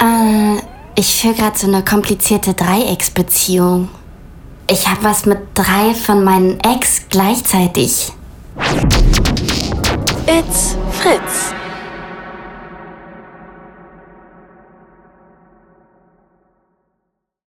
Äh, ich führe gerade so eine komplizierte Dreiecksbeziehung. Ich habe was mit drei von meinen Ex gleichzeitig. It's Fritz.